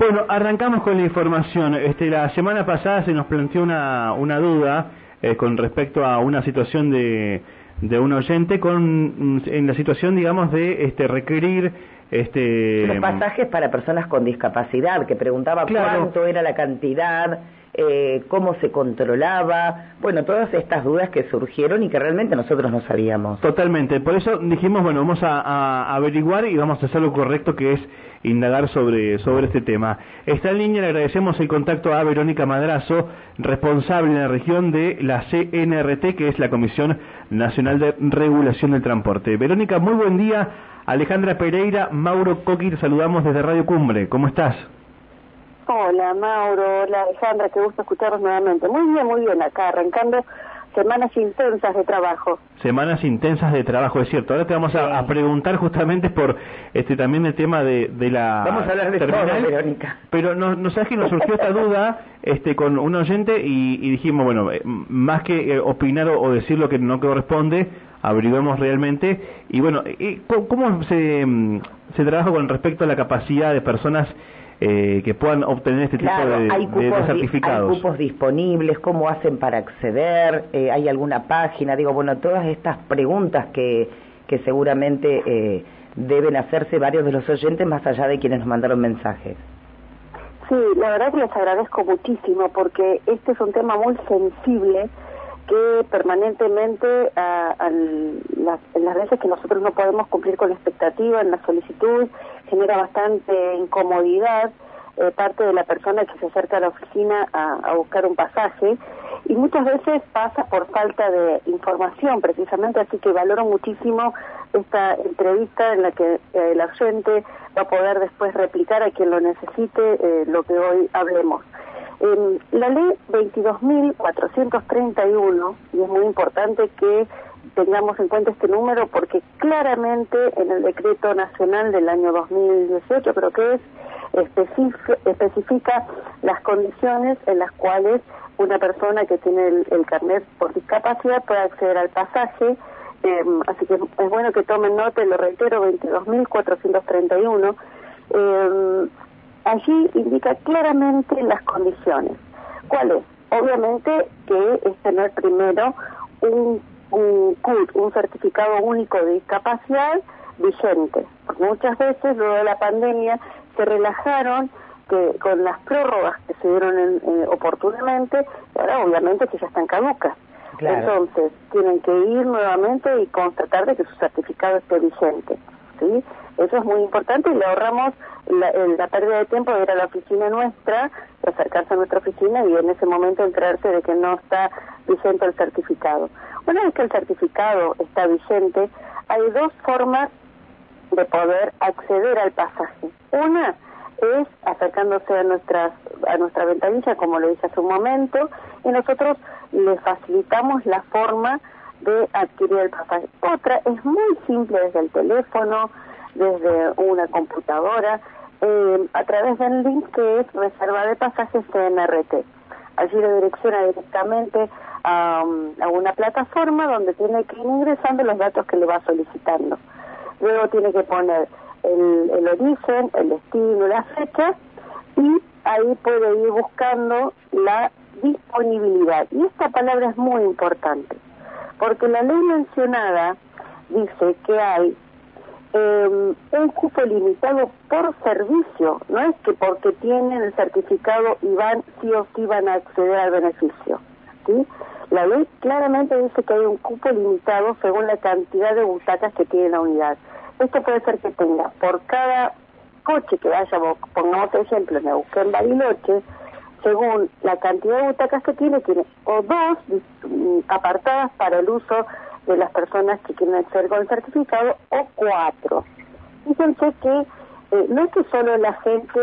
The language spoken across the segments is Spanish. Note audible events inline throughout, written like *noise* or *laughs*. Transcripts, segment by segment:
Bueno, arrancamos con la información. Este, la semana pasada se nos planteó una, una duda eh, con respecto a una situación de, de un oyente con mm, en la situación, digamos, de este, requerir este los pasajes para personas con discapacidad que preguntaba cuánto era la cantidad eh, cómo se controlaba, bueno, todas estas dudas que surgieron y que realmente nosotros no sabíamos. Totalmente, por eso dijimos, bueno, vamos a, averiguar y vamos a hacer lo correcto que es indagar sobre, sobre este tema. Está en línea, le agradecemos el contacto a Verónica Madrazo, responsable en la región de la CNRT, que es la Comisión Nacional de Regulación del Transporte. Verónica, muy buen día. Alejandra Pereira, Mauro Coqui, saludamos desde Radio Cumbre. ¿Cómo estás? Hola Mauro, hola Alejandra, qué gusto escucharlos nuevamente. Muy bien, muy bien, acá arrancando semanas intensas de trabajo. Semanas intensas de trabajo, es cierto. Ahora te vamos a, preguntar justamente por este también el tema de, de la Vamos a hablar de terminal, Verónica. Pero nos, nos sabes que nos surgió esta duda este con un oyente y, dijimos, bueno, eh, más que eh, opinar o, decir lo que no corresponde, averiguemos realmente. Y bueno, eh, ¿cómo se, mm, se trabaja con respecto a la capacidad de personas eh, que puedan obtener este tipo de, hay cupos, certificados. Hay cupos disponibles, cómo hacen para acceder, eh, hay alguna página, digo, bueno, todas estas preguntas que, que seguramente eh, deben hacerse varios de los oyentes más allá de quienes nos mandaron mensajes. Sí, la verdad que les agradezco muchísimo porque este es un tema muy sensible que permanentemente a, las, en las veces que nosotros no podemos cumplir con la expectativa en la solicitud genera bastante incomodidad eh, parte de la persona que se acerca a la oficina a, buscar un pasaje y muchas veces pasa por falta de información precisamente, así que valoro muchísimo esta entrevista en la que eh, el oyente va a poder después replicar a quien lo necesite eh, lo que hoy hablemos la ley 22.431, y es muy importante que tengamos en cuenta este número porque claramente en el decreto nacional del año 2018 creo que es especifica las condiciones en las cuales una persona que tiene el, carnet por discapacidad puede acceder al pasaje em, así que es bueno que tomen nota, lo reitero, 22.431. Eh, allí indica claramente las condiciones. ¿Cuáles? Obviamente que es tener primero un, un CUT, un certificado único de discapacidad vigente. Muchas veces, luego de la pandemia, se relajaron que con las prórrogas que se dieron en, oportunamente, ahora obviamente que ya están caducas. Entonces, tienen que ir nuevamente y constatar de que su certificado esté vigente. ¿Sí? Eso es muy importante y le ahorramos la, pérdida de tiempo de ir a la oficina nuestra, acercarse a nuestra oficina y en ese momento enterarse de que no está vigente el certificado. Una vez que el certificado está vigente, hay dos formas de poder acceder al pasaje. Una es acercándose a nuestras a nuestra ventanilla, como lo dije hace un momento, y nosotros le facilitamos la forma de adquirir el pasaje. Otra es muy simple desde el teléfono, desde una computadora eh, a través del link que es reserva de pasajes CNRT. Allí le direcciona directamente a, una plataforma donde tiene que ir ingresando los datos que le va solicitando. Luego tiene que poner el, el origen, el destino, la fecha y ahí puede ir buscando la disponibilidad. Y esta palabra es muy importante, porque la ley mencionada dice que hay eh, un cupo limitado por servicio, no es que porque tienen el certificado y van sí o sí van a acceder al beneficio. La ley claramente dice que hay un cupo limitado según la cantidad de butacas que tiene la unidad. Esto puede ser que tenga por cada coche que vaya, pongamos ejemplo, me busqué en Bariloche, según la cantidad de butacas que tiene, tiene o dos mm, apartadas para el uso de las personas que quieren acceder con el certificado o cuatro. Fíjense que eh, no es que solo la gente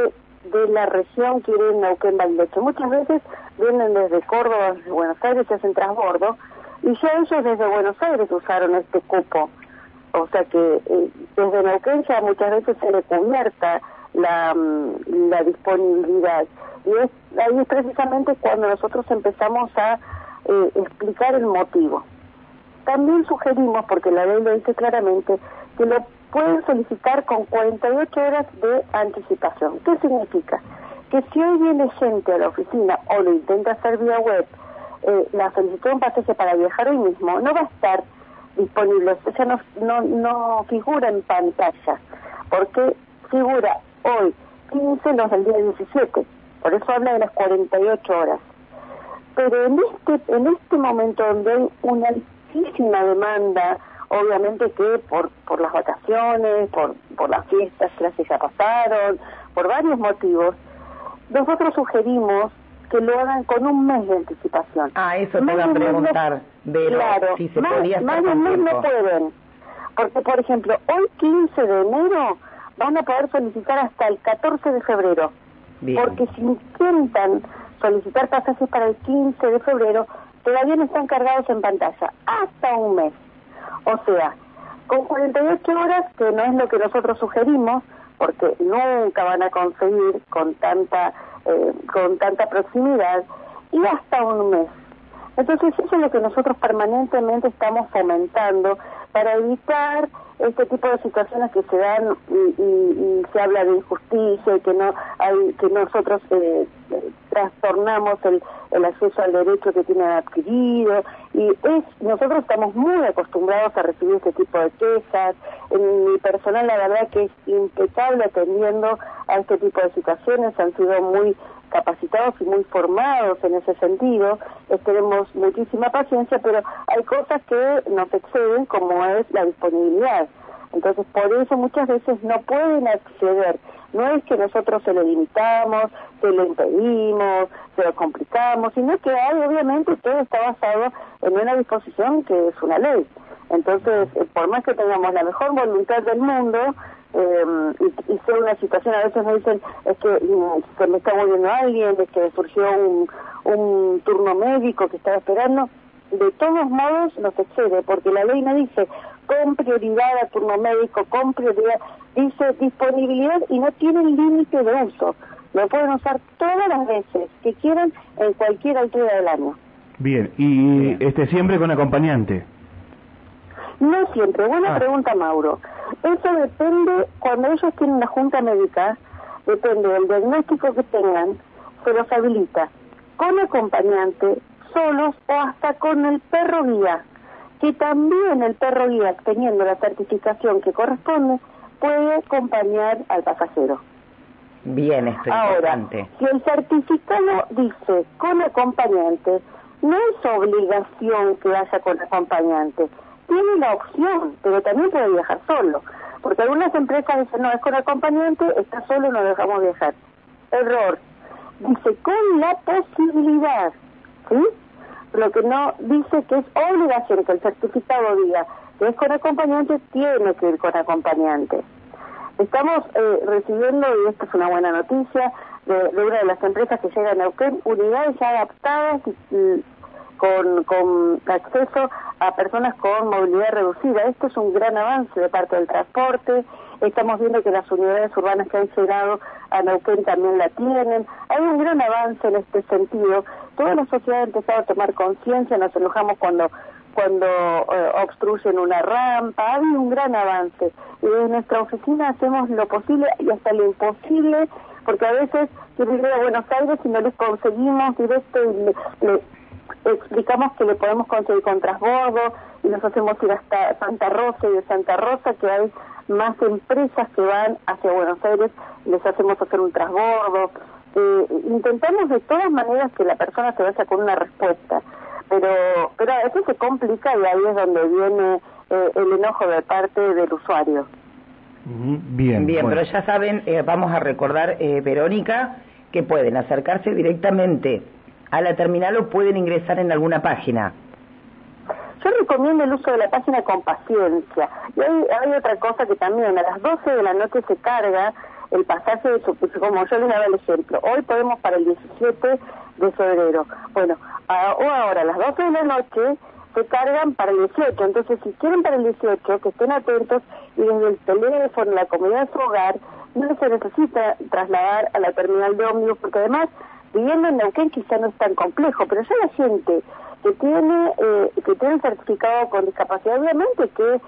de la región quiere ir a Neuquén Bariloche, muchas veces vienen desde Córdoba, desde Buenos Aires, se hacen transbordo, y ya ellos desde Buenos Aires usaron este cupo. O sea que eh, desde Neuquén ya muchas veces se le convierta la, la disponibilidad. Y es, ahí es precisamente cuando nosotros empezamos a eh, explicar el motivo. También sugerimos, porque la ley lo dice claramente, que lo pueden solicitar con 48 horas de anticipación. ¿Qué significa? que si hoy viene gente a la oficina o lo intenta hacer vía web, eh, la solicitud de un pasaje para viajar hoy mismo no va a estar disponible, o sea, no, no, no figura en pantalla, porque figura hoy 15 los del día 17, por eso habla de las 48 horas. Pero en este, en este momento donde hay una altísima demanda, obviamente que por, por las vacaciones, por, por las fiestas que las ya pasaron, por varios motivos, nosotros sugerimos que lo hagan con un mes de anticipación. Ah, eso te iba a preguntar, claro, si se más, podía más de un mes no pueden. Porque, por ejemplo, hoy 15 de enero van a poder solicitar hasta el 14 de febrero. Porque si intentan solicitar pasajes para el 15 de febrero, todavía no están cargados en pantalla, hasta un mes. O sea, con 48 horas, que no es lo que nosotros sugerimos, porque nunca van a conseguir con tanta, eh, con tanta proximidad, y hasta un mes. Entonces eso es lo que nosotros permanentemente estamos fomentando para evitar este tipo de situaciones que se dan y, se habla de injusticia y que no hay que nosotros eh, trastornamos el, el acceso al derecho que tienen adquirido. Y es nosotros estamos muy acostumbrados a recibir este tipo de quejas. En mi personal la verdad que es impecable atendiendo a este tipo de situaciones. Han sido muy capacitados y muy formados en ese sentido, tenemos muchísima paciencia, pero hay cosas que nos exceden como es la disponibilidad. Entonces, por eso muchas veces no pueden acceder. No es que nosotros se lo limitamos, se lo impedimos, se lo complicamos, sino que hay, obviamente, todo está basado en una disposición que es una ley. Entonces, eh, por más que tengamos la mejor voluntad del mundo, eh, y, y sea una situación, a veces me dicen, es que mm, se me está muriendo alguien, es que surgió un, un turno médico que estaba esperando, de todos modos nos excede, porque la ley no dice con prioridad a turno médico, con prioridad, dice disponibilidad y no tienen límite de uso. Lo pueden usar todas las veces que quieran en cualquier altura del año. Bien, y este siempre con acompañante. No siempre. Buena ah. pregunta, Mauro. Eso depende, cuando ellos tienen una junta médica, depende del diagnóstico que tengan, se los habilita con acompañante, solos o hasta con el perro guía, que también el perro guía, teniendo la certificación que corresponde, puede acompañar al pasajero. Bien, esto Ahora, si el certificado dice con acompañante, no es obligación que vaya con acompañante tiene la opción, pero también puede viajar solo. Porque algunas empresas dicen, no, es con acompañante, está solo, no dejamos viajar. Error. Dice, con la posibilidad, ¿sí? Lo que no dice que es obligación, que el certificado diga que es con acompañante, tiene que ir con acompañante. Estamos eh, recibiendo, y esto es una buena noticia, de, una de las empresas que llega a Neuquén, unidades ya adaptadas con, con acceso a personas con movilidad reducida. Esto es un gran avance de parte del transporte. Estamos viendo que las unidades urbanas que han llegado a Neuquén también la tienen. Hay un gran avance en este sentido. Toda la sociedad ha empezado a tomar conciencia. Nos enojamos cuando cuando eh, obstruyen una rampa. Hay un gran avance. Y desde nuestra oficina hacemos lo posible y hasta lo imposible porque a veces quieren ir a Buenos Aires y no les conseguimos directo y le, explicamos que le podemos conseguir con transbordo y nos hacemos ir hasta Santa Rosa y de Santa Rosa que hay más empresas que van hacia Buenos Aires les hacemos hacer un transbordo. Eh, intentamos de todas maneras que la persona se vaya con una respuesta pero pero a veces se complica y ahí es donde viene eh, el enojo de parte del usuario. Bien bien pero ya saben eh, vamos a recordar Verónica que pueden acercarse directamente a la terminal o pueden ingresar en alguna página? Yo recomiendo el uso de la página con paciencia. Y hay, otra cosa que también a las 12 de la noche se carga el pasaje de su, como yo les daba el ejemplo. Hoy podemos para el 17 de febrero. Bueno, o ahora a las 12 de la noche se cargan para el 18. Entonces, si quieren para el 18, que estén atentos y desde el teléfono, la comodidad de su hogar, no se necesita trasladar a la terminal de ómnibus, porque además viviendo en Neuquén quizá no es tan complejo, pero ya la gente que tiene eh, que tiene un certificado con discapacidad, obviamente que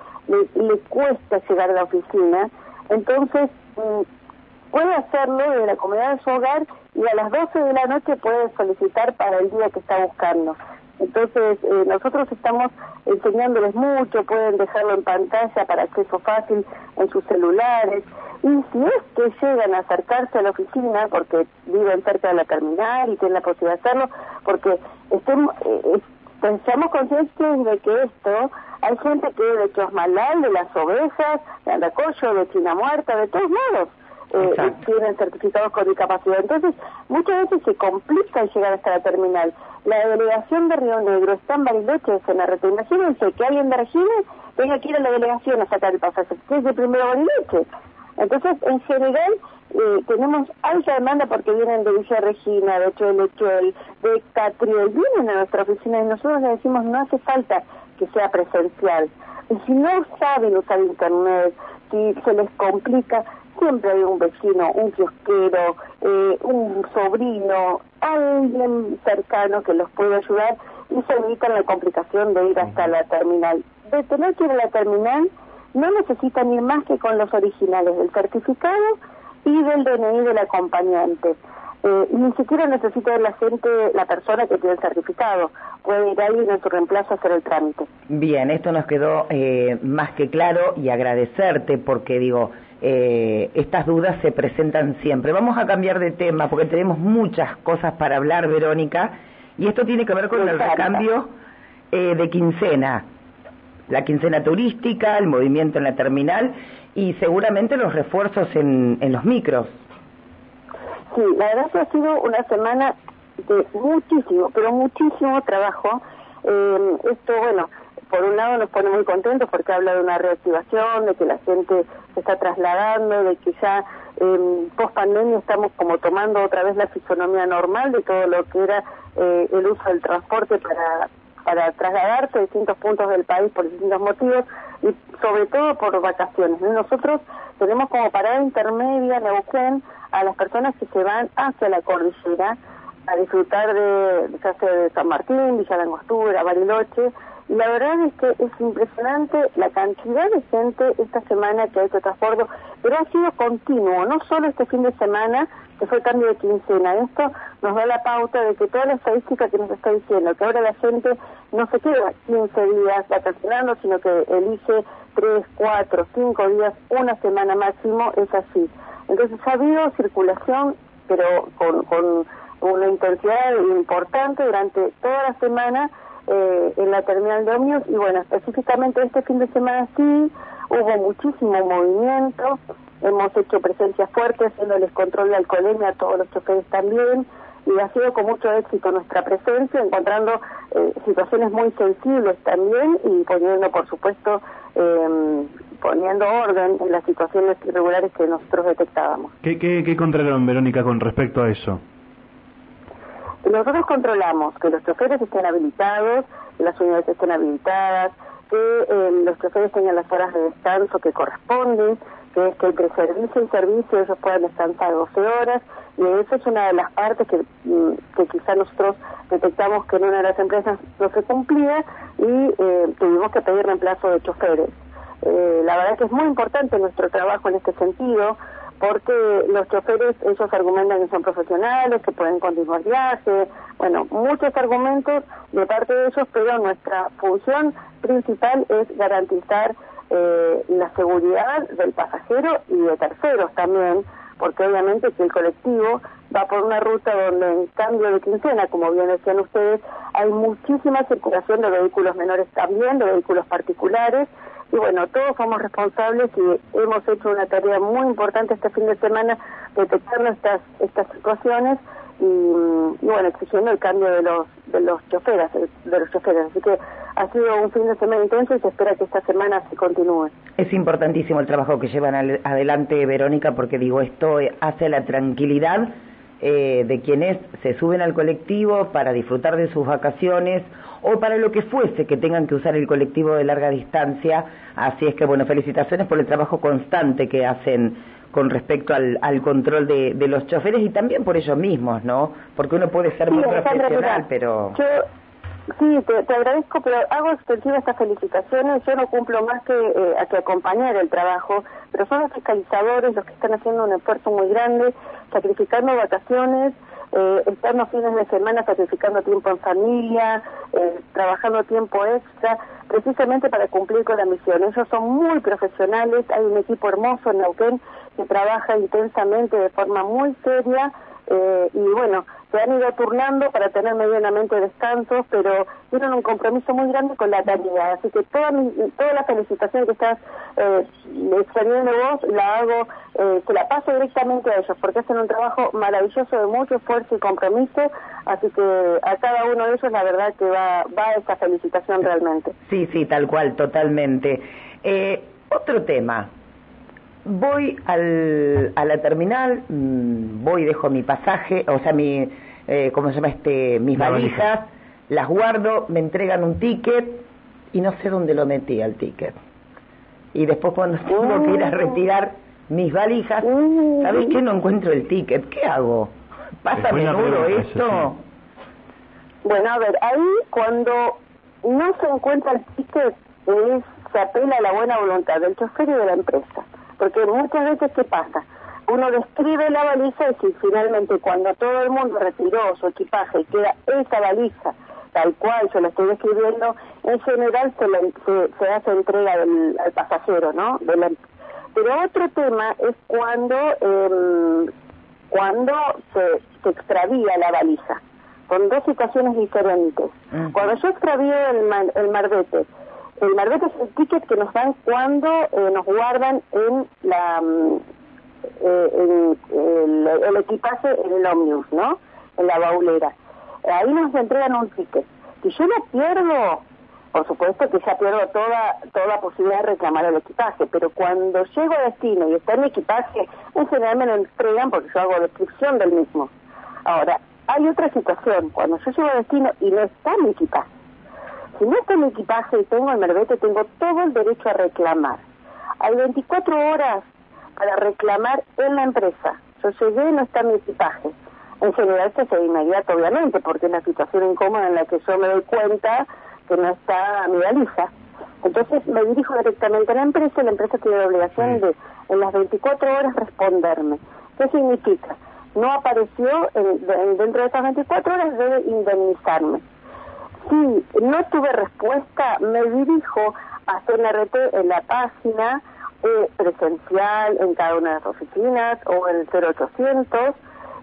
le, cuesta llegar a la oficina, entonces mm, puede hacerlo desde la comunidad de su hogar y a las 12 de la noche puede solicitar para el día que está buscando. Entonces, eh, nosotros estamos enseñándoles mucho, pueden dejarlo en pantalla para acceso fácil en sus celulares. Y si es que llegan a acercarse a la oficina, porque viven cerca de la terminal y tienen la posibilidad de hacerlo, porque estemos, eh, seamos conscientes de que esto, hay gente que de Chosmalal, de las ovejas, de Andacoyo, de China Muerta, de todos modos, eh, tienen certificados con discapacidad. Entonces, muchas veces se complica llegar hasta la terminal. La delegación de Río Negro está en Bariloche, en RT. Imagínense que alguien de Regina tenga que ir a la delegación a sacar el pasaje, que es de primero Bariloche. Entonces, en general, eh, tenemos alta demanda porque vienen de Villa Regina, de Choel, de Catriel, vienen a nuestra oficina y nosotros les decimos no hace falta que sea presencial. Y si no saben usar internet, si se les complica, siempre hay un vecino, un kiosquero, eh, un sobrino, alguien cercano que los puede ayudar y se evitan la complicación de ir hasta la terminal. De tener que ir a la terminal, no necesitan ir más que con los originales del certificado y del DNI del acompañante. Eh, ni siquiera necesita la gente, la persona que tiene el certificado. Puede ir alguien en su reemplazo a hacer el trámite. Bien, esto nos quedó eh, más que claro y agradecerte porque digo, eh, estas dudas se presentan siempre. Vamos a cambiar de tema porque tenemos muchas cosas para hablar, Verónica, y esto tiene que ver con el recambio eh, de quincena la quincena turística, el movimiento en la terminal y seguramente los refuerzos en, en los micros. Sí, la verdad que ha sido una semana de muchísimo, pero muchísimo trabajo. Eh, esto, bueno, por un lado nos pone muy contentos porque habla de una reactivación, de que la gente se está trasladando, de que ya eh, post pandemia estamos como tomando otra vez la fisonomía normal de todo lo que era eh, el uso del transporte para para trasladarse a distintos puntos del país por distintos motivos y sobre todo por vacaciones. Nosotros tenemos como parada intermedia Neuquén a las personas que se van hacia la cordillera a disfrutar de, ya sea de San Martín, Villa de Angostura, Bariloche, la verdad es que es impresionante la cantidad de gente esta semana que ha hecho transporte, pero ha sido continuo, no solo este fin de semana, que fue el cambio de quincena. Esto nos da la pauta de que toda la estadística que nos está diciendo, que ahora la gente no se queda 15 días vacacionando, sino que elige 3, 4, 5 días, una semana máximo, es así. Entonces ha habido circulación, pero con una intensidad importante durante toda la semana eh, en la terminal de ómnibus y bueno, específicamente este fin de semana sí hubo muchísimo movimiento, hemos hecho presencia fuerte haciéndoles control de alcoholemia a todos los choferes también y ha sido con mucho éxito nuestra presencia, encontrando eh, situaciones muy sensibles también y poniendo, por supuesto, eh, poniendo orden en las situaciones irregulares que nosotros detectábamos. ¿Qué, qué, qué controlaron, Verónica, con respecto a eso? Nosotros controlamos que los choferes estén habilitados, que las unidades estén habilitadas, que eh, los choferes tengan las horas de descanso que corresponden, que es que entre servicio y servicio ellos puedan descansar 12 horas, y eso es una de las partes que, mm, que quizá nosotros detectamos que en una de las empresas no se cumplía y eh, tuvimos que pedir reemplazo de choferes. Eh, la verdad que es muy importante nuestro trabajo en este sentido, porque los choferes, ellos argumentan que son profesionales, que pueden continuar viaje, bueno, muchos argumentos de parte de ellos, pero nuestra función principal es garantizar eh, la seguridad del pasajero y de terceros también, porque obviamente que el colectivo va por una ruta donde en cambio de quincena, como bien decían ustedes, hay muchísima circulación de vehículos menores también, de vehículos particulares, y bueno, todos somos responsables y hemos hecho una tarea muy importante este fin de semana detectando estas estas situaciones y, bueno exigiendo el cambio de los de los choferes de los choferes así que ha sido un fin de semana intenso y se espera que esta semana se continúe. Es importantísimo el trabajo que llevan adelante Verónica porque digo esto hace la tranquilidad eh, de quienes se suben al colectivo para disfrutar de sus vacaciones o para lo que fuese que tengan que usar el colectivo de larga distancia. Así es que, bueno, felicitaciones por el trabajo constante que hacen con respecto al, al control de, de, los choferes y también por ellos mismos, ¿no? Porque uno puede ser muy profesional, pero... Yo Sí, te, agradezco, pero hago extensiva estas felicitaciones. Yo no cumplo más que, eh, a que acompañar el trabajo, pero son los fiscalizadores los que están haciendo un esfuerzo muy grande, sacrificando vacaciones, eh, estar los fines de semana sacrificando tiempo en familia, eh, trabajando tiempo extra, precisamente para cumplir con la misión. Ellos son muy profesionales, hay un equipo hermoso en Neuquén que trabaja intensamente de forma muy seria eh, y bueno, se han ido turnando para tener medianamente descansos, pero tienen un compromiso muy grande con la tarea. Así que toda, toda la felicitación que estás eh, extendiendo vos la hago, eh, se la paso directamente a ellos, porque hacen un trabajo maravilloso de mucho esfuerzo y compromiso. Así que a cada uno de ellos la verdad que va, va esta felicitación realmente. Sí, sí, tal cual, totalmente. Eh, otro tema, voy al, a la terminal, mm, voy, dejo mi pasaje, o sea, mi, eh, ¿cómo se llama este? Mis valijas, las guardo, me entregan un ticket y no sé dónde lo metí al ticket. Y después cuando *laughs* tengo que ir a oh. retirar mis valijas, oh. ¿sabes qué? No encuentro el ticket. ¿Qué hago? ¿Pasa a menudo esto? Bueno, a ver, ahí cuando no se encuentra el ticket es, se apela a la buena voluntad del chofer y de la empresa porque muchas veces, ¿qué pasa? Uno describe la valija y si finalmente cuando todo el mundo retiró su equipaje y queda esa valija tal cual yo la estoy describiendo, en general se, se, hace entrega del, al pasajero, ¿no? pero otro tema es cuando eh, cuando se, se extravía la valija. Son dos situaciones diferentes. Cuando yo extravío el, el marbete el marbete es el ticket que nos dan cuando eh, nos guardan en la mm, eh, el, equipaje en el ómnibus, ¿no? En la baulera. Ahí nos entregan un ticket. Si yo lo pierdo, por supuesto que ya pierdo toda toda posibilidad de reclamar el equipaje, pero cuando llego a destino y está en mi equipaje, en general me lo entregan porque yo hago descripción del mismo. Ahora, hay otra situación, cuando yo llego a destino y no está mi equipaje, si no está mi equipaje y tengo el merbete, tengo todo el derecho a reclamar. Hay 24 horas para reclamar en la empresa. Yo llegué y no está mi equipaje. En general esto es de inmediato, obviamente, porque es una situación incómoda en la que yo me doy cuenta que no está mi valija. Entonces me dirijo directamente a la empresa y la empresa tiene la obligación de en las 24 horas responderme. ¿Qué significa? No apareció dentro de esas 24 horas, debe indemnizarme. Si no tuve respuesta, me dirijo a CNRT en la página eh, presencial en cada una de las oficinas o en el 0800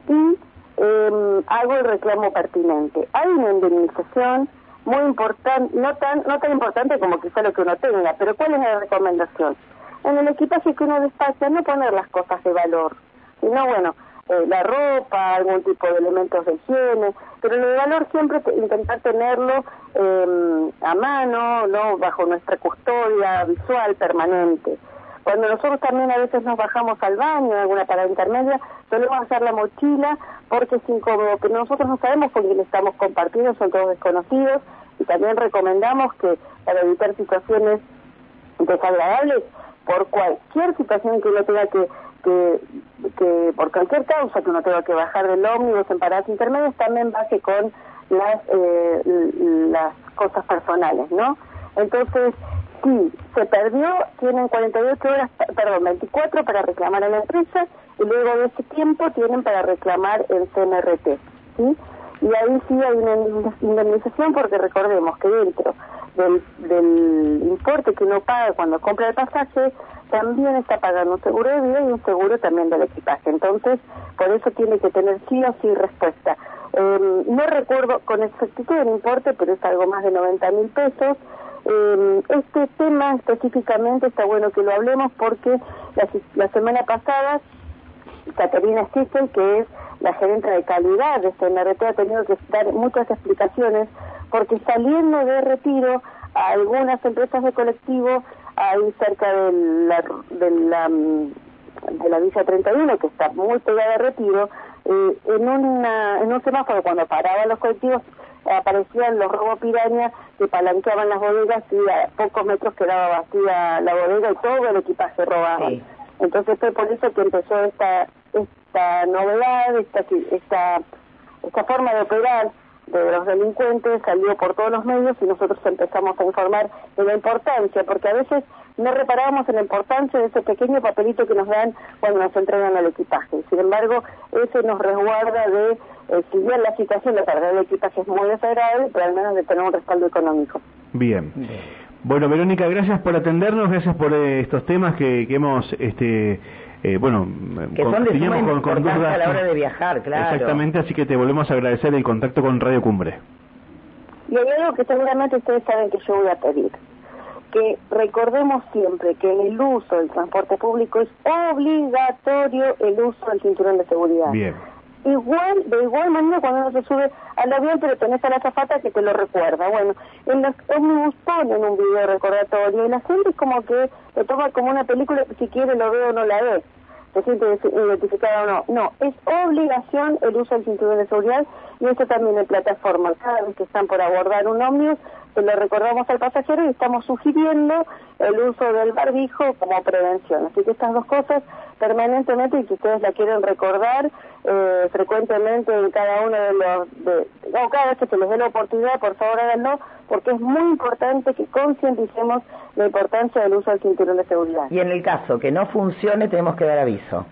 y em, hago el reclamo pertinente. Hay una indemnización muy importante, no tan, no tan importante como quizá lo que uno tenga, pero ¿cuál es la recomendación? En el equipaje que uno despacha no poner las cosas de valor, sino bueno, eh, la ropa, algún tipo de elementos de higiene, pero el valor siempre intentar tenerlo eh, a mano, no bajo nuestra custodia visual permanente. Cuando nosotros también a veces nos bajamos al baño en alguna parada intermedia, solemos hacer la mochila porque es incómodo, pero nosotros no sabemos con quién estamos compartiendo, son todos desconocidos y también recomendamos que para evitar situaciones desagradables, por cualquier situación que uno tenga que que, por cualquier causa que uno tenga que bajar del ómnibus en paradas intermedias, también baje con las, eh, las cosas personales, ¿no? Entonces, si se perdió, tienen 48 horas, perdón, 24 para reclamar a la empresa y luego de ese tiempo tienen para reclamar el CNRT, ¿sí? Y ahí sí hay una indemnización porque recordemos que dentro del, del importe que uno paga cuando compra el pasaje también está pagando un seguro de vida y un seguro también del equipaje. Entonces, por eso tiene que tener sí o sí respuesta. Eh, no recuerdo con exactitud el importe, pero es algo más de 90 mil pesos. Eh, este tema específicamente está bueno que lo hablemos porque la, semana pasada Caterina Stiefel, que es la gerente de calidad de CNRT, ha tenido que dar muchas explicaciones porque saliendo de retiro a algunas empresas de colectivo ahí cerca de la, de la, de la Villa 31, que está muy pegada de retiro, eh, en, una, en un semáforo cuando paraban los colectivos aparecían los robos pirañas que palanqueaban las bodegas y a pocos metros quedaba vacía la bodega y todo el equipaje robado. Entonces fue por eso que empezó esta esta novedad, esta esta esta forma de operar de los delincuentes salió por todos los medios y nosotros empezamos a informar de la importancia, porque a veces no reparábamos en la importancia de ese pequeño papelito que nos dan cuando nos entregan el equipaje. Sin embargo, ese nos resguarda de, eh, si bien la situación de cargar el equipaje es muy desagradable, pero al menos de tener un respaldo económico. Bien. Bueno, Verónica, gracias por atendernos, gracias por eh, estos temas que, que hemos este, eh, bueno, que son de suma importancia a la hora de viajar, claro. Exactamente, así que te volvemos a agradecer el contacto con Radio Cumbre. Y hay algo que seguramente ustedes saben que yo voy a pedir, que recordemos siempre que el uso del transporte público es obligatorio el uso del cinturón de seguridad. Bien. Igual, de igual manera cuando uno se sube al avión, pero tenés a la zafata que te lo recuerda. Bueno, en los ómnibus ponen un video recordatorio y la gente es como que lo toma como una película si quiere lo ve o no la ve se siente identificada o no. No, es obligación el uso del cinturón de seguridad y esto también en plataforma. Cada vez que están por abordar un ómnibus, lo recordamos al pasajero y estamos sugiriendo el uso del barbijo como prevención. Así que estas dos cosas permanentemente y que ustedes la quieren recordar eh, frecuentemente en cada uno de los... De, cada vez que se les dé la oportunidad, por favor háganlo, porque es muy importante que concienticemos la importancia del uso del cinturón de seguridad. Y en el caso que no funcione, tenemos que dar aviso.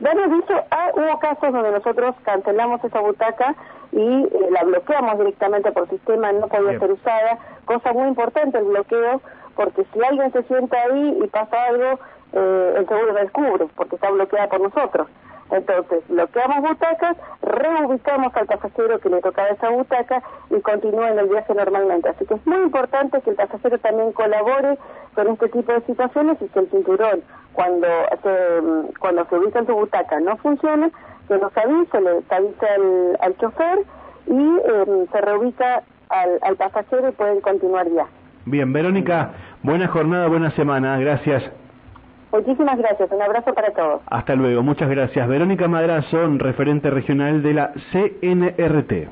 Dar aviso, ah, hubo casos donde nosotros cancelamos esa butaca y eh, la bloqueamos directamente por sistema, no podía ser usada, cosa muy importante el bloqueo, porque si alguien se sienta ahí y pasa algo, eh, el seguro la descubre, porque está bloqueada por nosotros. Entonces, bloqueamos butacas, reubicamos al pasajero que le tocaba esa butaca y continúa en el viaje normalmente. Así que es muy importante que el pasajero también colabore con este tipo de situaciones y que el cinturón, cuando se, cuando se ubica en su butaca, no funcione, que nos avise, le avisa al, al chofer y em, se reubica al, al pasajero y pueden continuar ya. Bien, Verónica, buena jornada, buena semana, gracias. Muchísimas gracias, un abrazo para todos. Hasta luego, muchas gracias. Verónica Madrazo, referente regional de la CNRT.